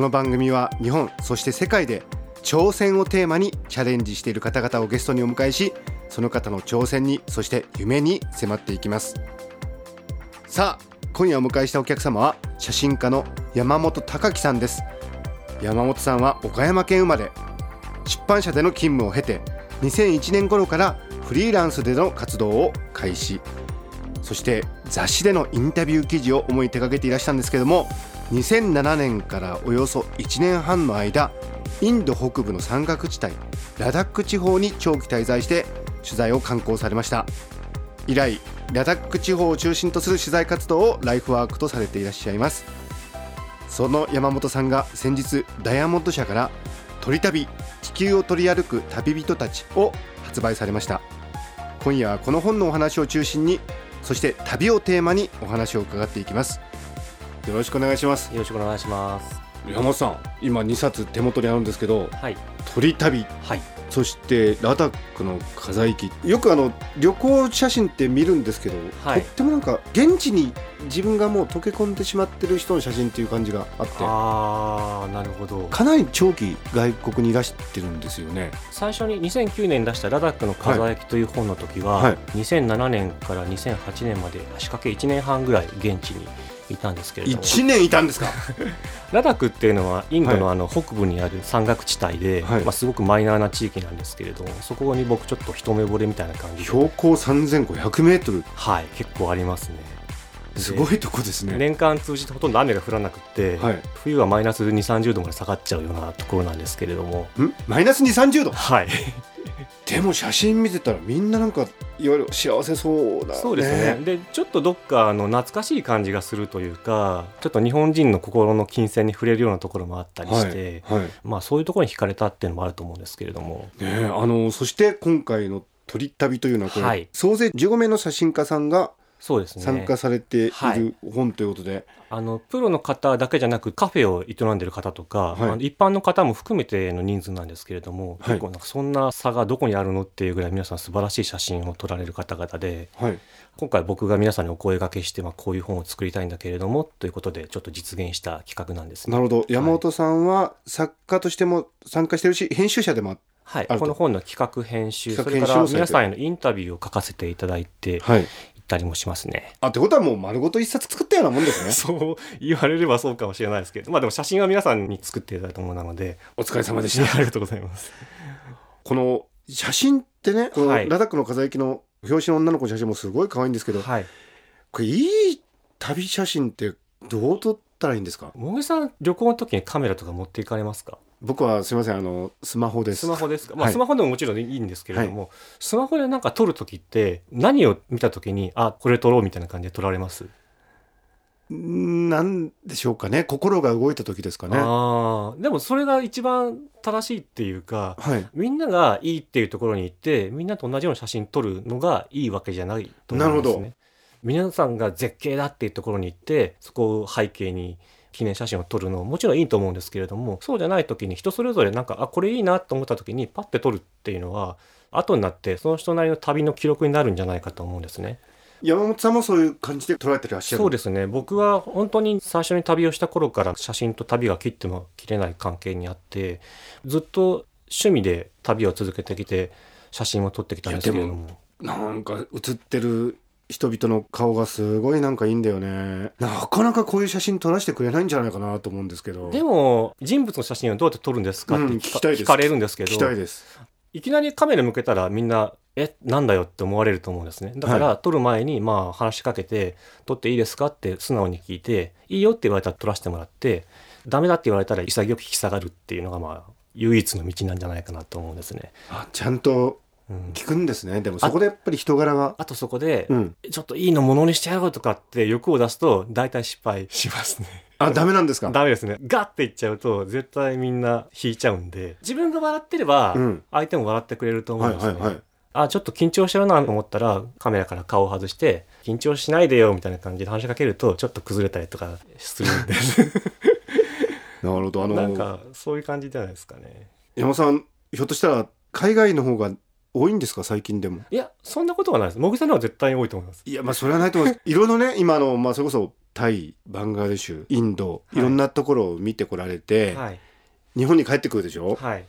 この番組は日本そして世界で挑戦をテーマにチャレンジしている方々をゲストにお迎えしその方の挑戦にそして夢に迫っていきます。さあ今夜お迎えしたお客様は写真家の山本隆樹さんです。山本さんは岡山県生まれ。出版社での勤務を経て2001年頃からフリーランスでの活動を開始。そして雑誌でのインタビュー記事を主に手掛けていらしゃるんですけども2007年からおよそ1年半の間インド北部の山岳地帯ラダック地方に長期滞在して取材を敢行されました。以来ラダック地方を中心とする取材活動をライフワークとされていらっしゃいます。その山本さんが先日ダイヤモンド社から「鳥旅地球を取り歩く旅人たち」を発売されました。今夜はこの本のお話を中心にそして旅をテーマにお話を伺っていきます。よろしくお願いしますよろしくお願いします。山本さん今2冊手元にあるんですけどはい。鳥旅はい。そしてラダックの火災機よくあの旅行写真って見るんですけど、はいとってもなんか現地に自分がもう溶け込んでしまってる人の写真っていう感じがあってあー、なるほど。かなり長期外国にいらしてるんですよね最初に2009年出したラダックの風焼きという本の時は、はい2007年から2008年まで足掛け1年半ぐらい現地にいたんですけれども、1年いたんですか？ラダックっていうのはインドのあの北部にある山岳地帯で、はい。まあ、すごくマイナーな地域なんですけれども、そこに僕ちょっと一目惚れみたいな感じで、標高3500メートル。はい、結構ありますね。すごいとこですね。年間通じてほとんど雨が降らなくって、はい。冬はマイナス2、30度まで下がっちゃうようなところなんですけれども、ん？マイナス2 3 0度？はい、でも写真見てたらみんななんかいわゆる幸せそうだね。そうですね。でちょっとどっかあの懐かしい感じがするというかちょっと日本人の心の金銭に触れるようなところもあったりして、はい、はい。まあ、そういうところに惹かれたっていうのもあると思うんですけれども。ねえあのそして今回の「鳥旅」というのはこれ、はい。総勢15名の写真家さんがそうですね。参加されていはい。る本ということで、あのプロの方だけじゃなくカフェを営んでる方とか、はい。あの一般の方も含めての人数なんですけれども、はい。結構なんかそんな差がどこにあるのっていうぐらい皆さん素晴らしい写真を撮られる方々ではい、今回僕が皆さんにお声掛けして、まあ、こういう本を作りたいんだけれどもということでちょっと実現した企画なんですね。なるほど。山本さんは作家としても参加してるし編集者でもあはい。あると。この本の企画編集それから皆さんへのインタビューを書かせていただいて行はい。ったりもしますね。あってことはもう丸ごと一冊作ったようなもんですね。そう言われればそうかもしれないですけど。まあでも写真は皆さんに作っていただいたものなので。お疲れ様でし あたりがとうございます。この写真ってねこのはい。ラダックの風行きの表紙の女の子の写真もすごい可愛いんですけど、はい。これいい旅写真ってどう撮ったらいいんですかもげさん旅行の時にカメラとか持っていかれますか僕はすみませんあのスマホです。スマホですか、まあ、はい。スマホでももちろんいいんですけれども、スマホでなんか撮る時って何を見た時にあこれ撮ろうみたいな感じで撮られます、なんでしょうかね。心が動いた時ですかね。ああでもそれが一番正しいっていうかはい。みんながいいっていうところに行ってみんなと同じような写真撮るのがいいわけじゃないと思うんですなるね。皆さんが絶景だっていうところに行ってそこを背景に記念写真を撮るのももちろんいいと思うんですけれどもそうじゃない時に人それぞれなんかあこれいいなと思った時にパッて撮るっていうのは後になってその人なりの旅の記録になるんじゃないかと思うんですね。山本さんもそういう感じで捉えてらっしゃるそうですね。僕は本当に最初に旅をした頃から写真と旅が切っても切れない関係にあってずっと趣味で旅を続けてきて写真を撮ってきたんですけれどもなんか写ってる人々の顔がすごいなんかいいんだよね。なかなかこういう写真撮らせてくれないんじゃないかなと思うんですけど。でも人物の写真をどうやって撮るんですか？ってうん聞か,、聞きたいです。聞かれるんですけ聞きたいどです。いきなりカメラ向けたらみんなえなんだよって思われると思うんですね。だから、撮る前にまあ話しかけて撮っていいですかって素直に聞いていいよって言われたら撮らせてもらってダメだって言われたら潔く引き下がるっていうのがまあ唯一の道なんじゃないかなと思うんですね。あちゃんとうん聞くんですね。でもそこでやっぱり人柄があとそこで、うん。ちょっといいのものにしてやろうとかって欲を出すと大体失敗しますね。あダメなんですか？ダメですね。ガッていっちゃうと絶対みんな引いちゃうんで。自分が笑ってればうん。相手も笑ってくれると思うんですね、はいはいはい。あちょっと緊張してるなと思ったらカメラから顔を外して緊張しないでよみたいな感じで話しかけるとちょっと崩れたりとかするんで。なるほど。あのなんかそういう感じじゃないですかね。山本さんひょっとしたら海外の方が多いんですか？最近でも。いやそんなことはないです。茂木さんの方が絶対に多いと思います。いやまあそれはないと思います。いろいろね 今のまあそれこそタイバングラデシュインドはい。いろんなところを見てこられて、はい。日本に帰ってくるでしょ？はい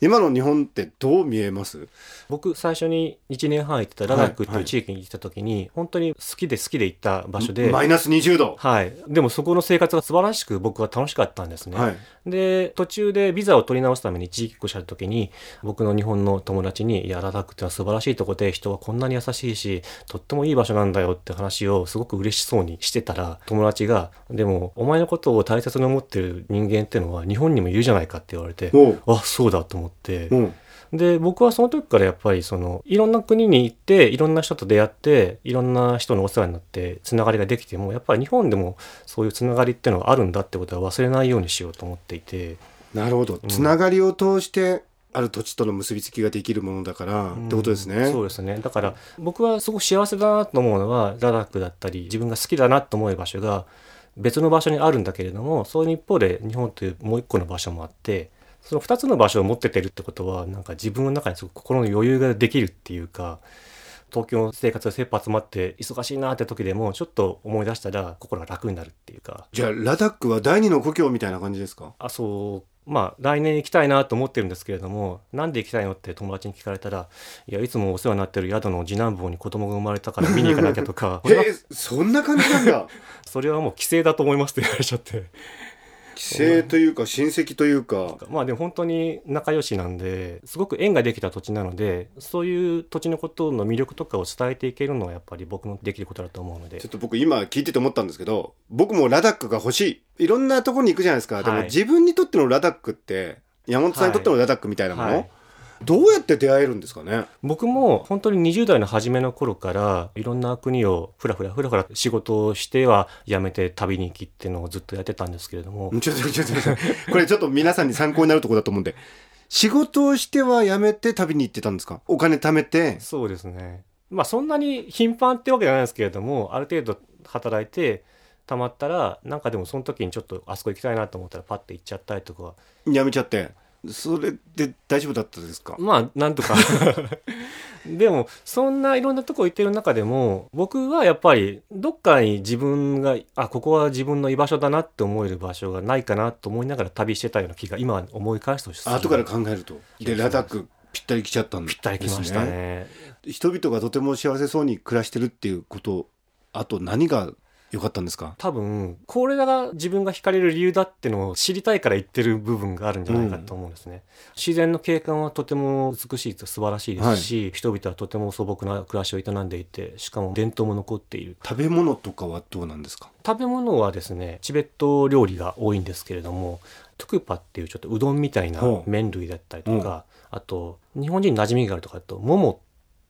今の日本ってどう見えます？僕最初に1年半行ってたラダックっていう地域に行った時に、本当に好きで好きで行った場所でマイナス20度。はい、でもそこの生活が素晴らしく僕は楽しかったんですね、はい。で途中でビザを取り直すために一時帰国した時に僕の日本の友達に「いやラダックってのは素晴らしいとこで人はこんなに優しいしとってもいい場所なんだよ」って話をすごく嬉しそうにしてたら友達が「でもお前のことを大切に思ってる人間ってのは日本にもいるじゃないか」って言われてあそうだと思ってうん。で僕はその時からやっぱりそのいろんな国に行っていろんな人と出会っていろんな人のお世話になってつながりができてもやっぱり日本でもそういうつながりっていうのがあるんだってことは忘れないようにしようと思っていて。なるほど。つながりを通してある土地との結びつきができるものだから、ってことですね。そうですね。だから僕はすごく幸せだなと思うのはラダックだったり自分が好きだなと思う場所が別の場所にあるんだけれどもその一方で日本というもう一個の場所もあってその2つの場所を持っててるってことはなんか自分の中にすごく心の余裕ができるっていうか東京の生活が切羽詰まって忙しいなって時でもちょっと思い出したら心が楽になるっていうか。じゃあラダックは第二の故郷みたいな感じですか？あそう。まあ来年行きたいなと思ってるんですけれどもなんで行きたいのって友達に聞かれたらいやいつもお世話になってる宿の次男坊に子供が生まれたから見に行かなきゃとか。えーそんな感じなんだ。それはもう帰省だと思いますって言われちゃって帰省というか親戚というか。まあでも本当に仲良しなんですごく縁ができた土地なのでそういう土地のことの魅力とかを伝えていけるのはやっぱり僕のできることだと思うので。ちょっと僕今聞いてて思ったんですけど僕もラダックが欲しい。いろんなところに行くじゃないですか、でもはい。自分にとってのラダックって山本さんにとってのラダックみたいなもの、はいどうやって出会えるんですかね？僕も本当に20代の初めの頃からいろんな国をふらふらふらふら仕事をしては辞めて旅に行きっていうのをずっとやってたんですけれども。ちょっとちょっとこれちょっと皆さんに参考になるところだと思うんで。仕事をしては辞めて旅に行ってたんですか？お金貯めて？そうですね。まあそんなに頻繁ってわけじゃないですけれどもある程度働いて貯まったらなんかでもその時にちょっとあそこ行きたいなと思ったらパッて行っちゃったりとか。辞めちゃって？それで大丈夫だったですか？まあなんとか。でもそんないろんなとこ行ってる中でも僕はやっぱりどっかに自分があここは自分の居場所だなって思える場所がないかなと思いながら旅してたような気が今思い返すとする。後から考えると。でラダックぴったり来ちゃったんです、ね、ぴったり来ましたね。人々がとても幸せそうに暮らしてるっていうことあと何が良かったんですか？多分これが自分が惹かれる理由だってのを知りたいから言ってる部分があるんじゃないかと思うんですね、自然の景観はとても美しいと素晴らしいですし、人々はとても素朴な暮らしを営んでいてしかも伝統も残っている。食べ物とかはどうなんですか？食べ物はですねチベット料理が多いんですけれどもトゥクパっていうちょっとうどんみたいな麺類だったりとか、あと日本人に馴染みがあるとかだとモモっ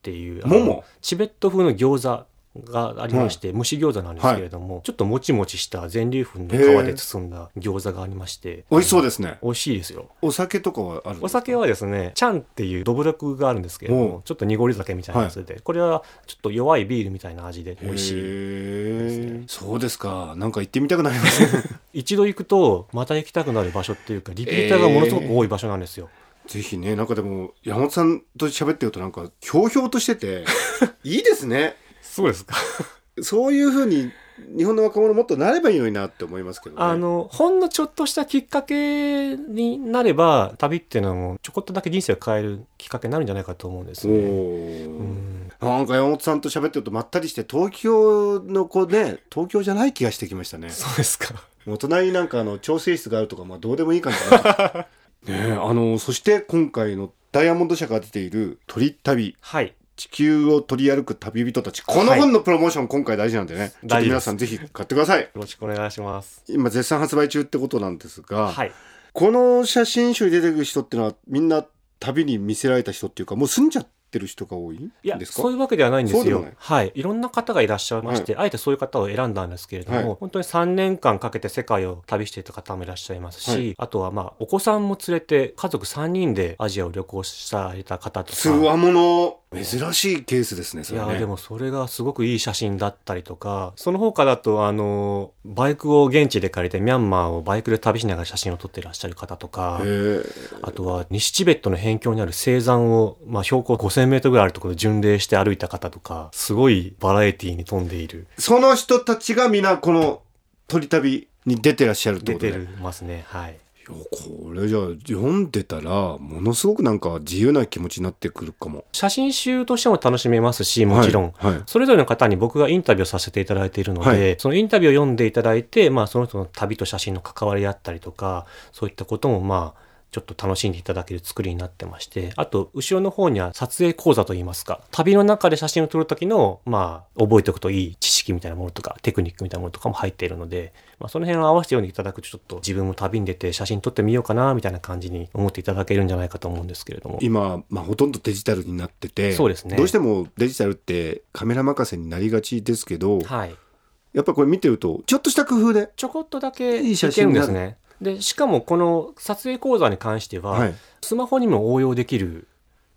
ていうモモ？チベット風の餃子がありまして、蒸し餃子なんですけれども、ちょっともちもちした全粒粉の皮で包んだ餃子がありまして。美味しそうですね。美味しいですよ。お酒とかはあるお酒はですねチャンっていうどぶろくがあるんですけれどおもちょっと濁り酒みたいなやつで、これはちょっと弱いビールみたいな味で美味しいへえそうですか。なんか行ってみたくなりますね。一度行くとまた行きたくなる場所っていうかリピーターがものすごく多い場所なんですよ、ぜひねなんかでも山本さんと喋ってるとなんかひょうひょうとしてて いいですねそうですかそういうふうに日本の若者もっとなればいいのになって思いますけどねあのほんのちょっとしたきっかけになれば旅っていうのもちょこっとだけ人生を変えるきっかけになるんじゃないかと思うんですおね。ーうんなんか山本さんと喋ってるとまったりして東京の子ね東京じゃない気がしてきましたねそうですか。お隣になんかあの調整室があるとかまあどうでもいい感じだな ねえあのそして今回のダイヤモンド社が出ている鳥旅はい。地球を取り歩く旅人たちこの本のプロモーション今回大事なんでね、ちょっと皆さんぜひ買ってくださいよろしくお願いします。今絶賛発売中ってことなんですが、はい。この写真集に出てくる人ってのはみんな旅に見せられた人っていうかもう住んじゃってる人が多いんですか？そういうわけではないんですよ。はい。いろんな方がいらっしゃいまして、あえてそういう方を選んだんですけれども、はい本当に3年間かけて世界を旅していた方もいらっしゃいますし、はいあとはまあ、お子さんも連れて家族3人でアジアを旅行された方とか。つわもの珍しいケースですねそれね。いやでもそれがすごくいい写真だったりとかその他だとあのバイクを現地で借りてミャンマーをバイクで旅しながら写真を撮っていらっしゃる方とかあとは西チベットの辺境にある青山を、まあ、標高5000メートルぐらいあるところで巡礼して歩いた方とかすごいバラエティーに富んでいる。その人たちが皆この鳥旅に出てらっしゃるって出ことね。てるますねはいいやこれじゃあ読んでたらものすごくなんか自由な気持ちになってくるかも。写真集としても楽しめますしもちろん、はいはい。それぞれの方に僕がインタビューをさせていただいているので、はい。そのインタビューを読んでいただいて、まあ、その人の旅と写真の関わりだったりとかそういったこともまあちょっと楽しんでいただける作りになってましてあと後ろの方には撮影講座といいますか旅の中で写真を撮る時のまあ覚えておくといい知識みたいなものとかテクニックみたいなものとかも入っているので、まあ、その辺を合わせて読んでいただくとちょっと自分も旅に出て写真撮ってみようかなみたいな感じに思っていただけるんじゃないかと思うんですけれども。今、まあ、ほとんどデジタルになっててそうですね。どうしてもデジタルってカメラ任せになりがちですけど、はい。やっぱこれ見てるとちょっとした工夫で、ちょこっとだけいい写真ですね。で、しかもこの撮影講座に関しては、はい、スマホにも応用できる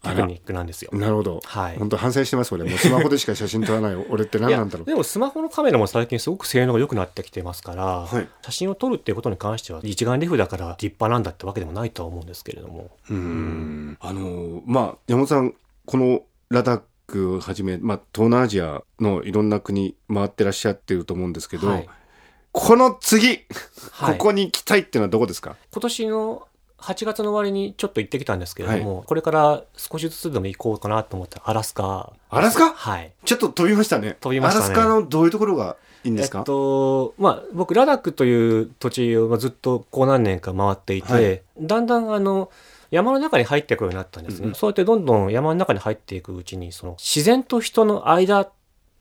テクニックなんですよ。なるほど、はい。本当反省してます俺もうスマホでしか写真撮らない 俺って何なんだろう。でもスマホのカメラも最近すごく性能が良くなってきてますから、はい。写真を撮るっていうことに関しては一眼レフだから立派なんだってわけでもないとは思うんですけれども。うーん。あのまあ山本さんこのラダックはじめ、まあ、東南アジアのいろんな国回ってらっしゃってると思うんですけど、はいこの次、はい。ここに行きたいっていうのはどこですか？今年の8月の終わりにちょっと行ってきたんですけれども、これから少しずつでも行こうかなと思ってアラスカ。アラスカ？はい。ちょっと飛びましたね。飛びましたね。アラスカのどういうところがいいんですか、えっと、まあ、僕、ラダックという土地をずっとこう何年か回っていて、はい。だんだんあの、山の中に入っていくようになったんですね。うんうん。そうやってどんどん山の中に入っていくうちに、その自然と人の間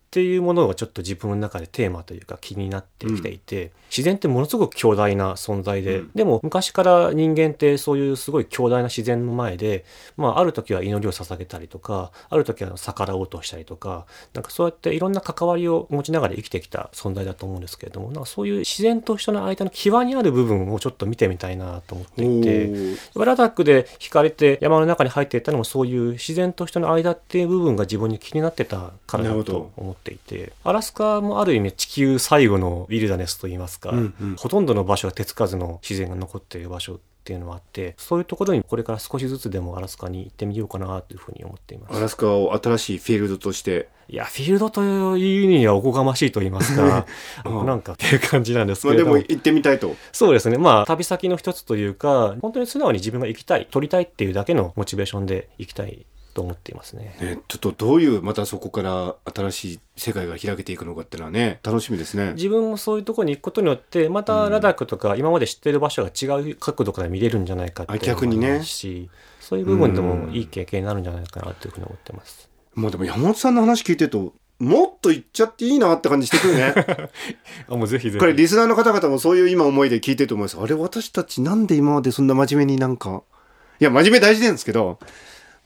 っていうものがちょっと自分の中でテーマというか気になってきていて、自然ってものすごく強大な存在で、うん。でも昔から人間ってそういうすごい強大な自然の前で、まあ、ある時は祈りを捧げたりとかある時は逆らおうとしたりとかなんかそうやっていろんな関わりを持ちながら生きてきた存在だと思うんですけれどもなんかそういう自然と人の間の際にある部分をちょっと見てみたいなと思っていて。おー。ラダックで惹かれて山の中に入っていったのもそういう自然と人の間っていう部分が自分に気になってたからだと思っていてアラスカもある意味地球最後のウィルダネスといいますか、うんうん。ほとんどの場所は手つかずの自然が残っている場所っていうのもあってそういうところにこれから少しずつでもアラスカに行ってみようかなというふうに思っています。アラスカを新しいフィールドとして。いやフィールドという意味にはおこがましいと言いますか うん。なんかっていう感じなんですけまあでも行ってみたいと。そうですね。まあ、旅先の一つというか、本当に素直に自分が行きたい、撮りたいっていうだけのモチベーションで行きたいと思っていますね。ね、ちょっとどういうまたそこから新しい世界が開けていくのかっていうのはね楽しみですね。自分もそういうところに行くことによって、またラダックとか今まで知ってる場所が違う角度から見れるんじゃないかって逆にねし、そういう部分でもいい経験になるんじゃないかなというふうに思ってます。もうでも山本さんの話聞いてるともっと行っちゃっていいなって感じしてくるね。あ、もうぜひぜこれリスナーの方々もそういう今思いで聞いてると思います。あれ私たちなんで今までそんな真面目になんかいや真面目大事なんですけど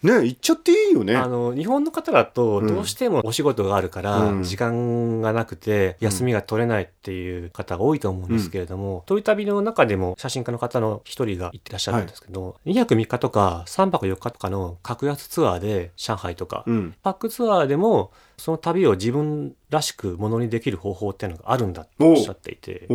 ね行っちゃっていいよね。あの日本の方だとうん。どうしてもお仕事があるからうん。時間がなくて休みが取れないっていう方が多いと思うんですけれども、鳥旅の中でも写真家の方の一人が行ってらっしゃるんですけど、2泊3日とか3泊4日とかの格安ツアーで上海とか、うん。パックツアーでもその旅を自分らしくものにできる方法っていうのがあるんだっておっしゃっていて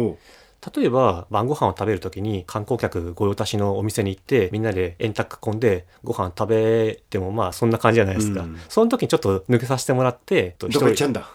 例えば晩ご飯を食べるときに観光客御用達のお店に行ってみんなで円卓囲んでご飯食べてもまあそんな感じじゃないですか、うん。その時にちょっと抜けさせてもらって。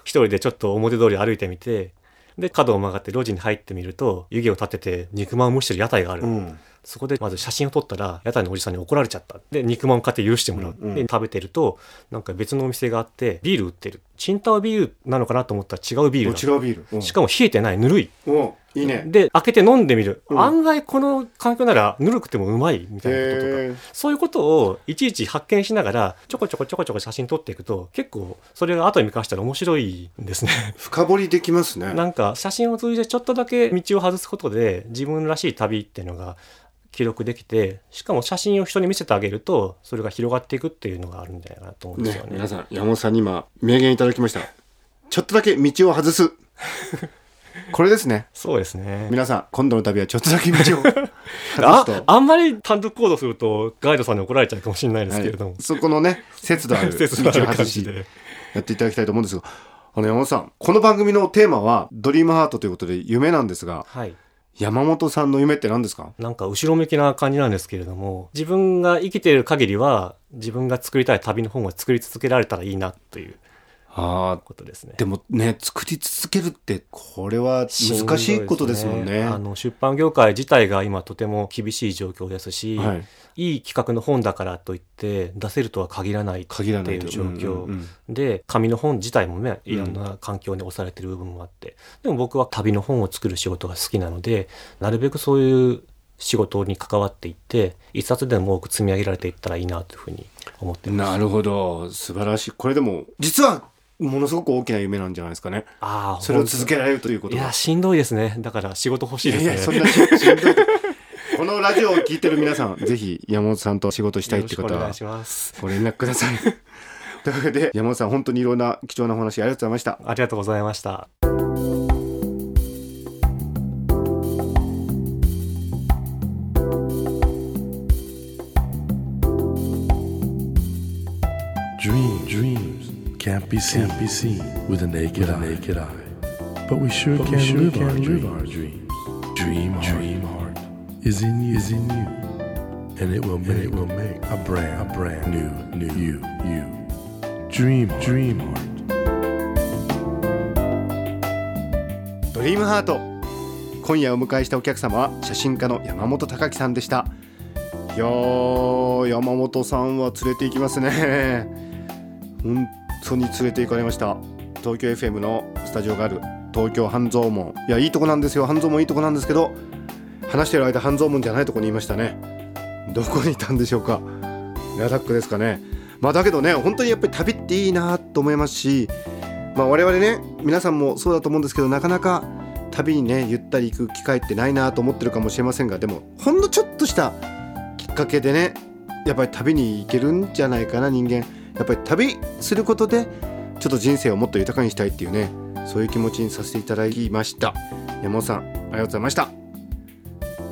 一人でちょっと表通り歩いてみてで角を曲がって路地に入ってみると湯気を立てて肉まんを蒸してる屋台がある、うん。そこでまず写真を撮ったら屋台のおじさんに怒られちゃった。で肉まんを買って許してもらう、うんうん。で食べてるとなんか別のお店があってビール売ってるチンタオビールなのかなと思ったら違うビールだ違うビール。うんしかも冷えてないぬるいおういいね。で、開けて飲んでみる。うん案外この環境ならぬるくてもうまいみたいなこととか。そういうことをいちいち発見しながら、ちょこちょこちょこちょこ写真撮っていくと、結構それが後に見返したら面白いんですね。深掘りできますね。なんか写真を通じてちょっとだけ道を外すことで自分らしい旅っていうのが記録できてしかも写真を人に見せてあげるとそれが広がっていくっていうのがあるんじゃないかなと思うんですよね。皆さん山本さんに今名言いただきました。ちょっとだけ道を外す。これですね。そうですね。皆さん今度の旅はちょっとだけ道を。外あすと。あんまり単独行動するとガイドさんに怒られちゃうかもしれないですけれども、はい。そこのね節度ある道を外し。やっていただきたいと思うんですが。あの山本さんこの番組のテーマはドリームハートということで夢なんですが。はい。山本さんの夢って何ですか？なんか後ろ向きな感じなんですけれども、自分が生きている限りは、自分が作りたい旅の本を作り続けられたらいいなという。ああことですね。でもね作り続けるってこれは難しいことですもんね。あの出版業界自体が今とても厳しい状況ですし、はい。い、い企画の本だからといって出せるとは限らないって限らないう。状況、で紙の本自体もねいろんな環境に押されてる部分もあって、でも僕は旅の本を作る仕事が好きなのでなるべくそういう仕事に関わっていって一冊でも多く積み上げられていったらいいなというふうに思ってます。なるほど。素晴らしい。これでも実はものすごく大きな夢なんじゃないですかね。ああそれを続けられるということは。いやしんどいですね。だから仕事欲しいですね。いやいやそんなししんどいこのラジオを聞いてる皆さんぜひ山本さんと仕事したいって方はよろしくお願いします。ご連絡ください。というわけで山本さん本当にいろんな貴重なお話ありがとうございました。ありがとうございました。Be seen, can't be seen with the naked, eye. naked eye. But we sure But we can, sure live, can our live dreams. our dreams. Dream, dream heart is in you, is in you, and it will make, it will make a brand, a brand new, new you, you. Dream, dream heart. ドリームハート今夜お迎えしたお客様は写真家の山本隆樹さんでしたいやー山本さんは連れて行きますね本当に連れて行かれました。東京 FM のスタジオがある東京半蔵門。いやいいとこなんですよ。半蔵門いいとこなんですけど話してる間半蔵門じゃないとこにいましたね。どこにいたんでしょうか。ラダックですかね。まあだけどね本当にやっぱり旅っていいなと思いますしまあ我々ね皆さんもそうだと思うんですけどなかなか旅にねゆったり行く機会ってないなと思ってるかもしれませんがでもほんのちょっとしたきっかけでねやっぱり旅に行けるんじゃないかな人間。やっぱり旅することでちょっと人生をもっと豊かにしたいっていうねそういう気持ちにさせていただきました。山本さんありがとうございました。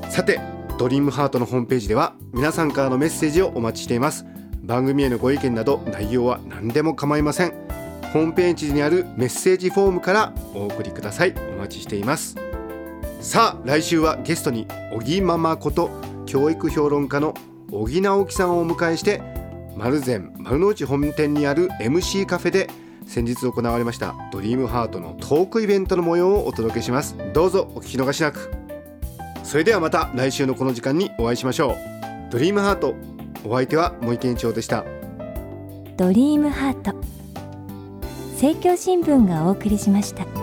さてドリームハートのホームページでは皆さんからのメッセージをお待ちしています。番組へのご意見など内容は何でも構いません。ホームページにあるメッセージフォームからお送りください。お待ちしています。さあ来週はゲストに小木ママこと教育評論家の小木直樹さんをお迎えして丸善丸の内本店にある MC カフェで先日行われましたドリームハートのトークイベントの模様をお届けします。どうぞお聞き逃しなく。それではまた来週のこの時間にお会いしましょう。ドリームハートお相手は森健一郎でした。ドリームハート。政教新聞がお送りしました。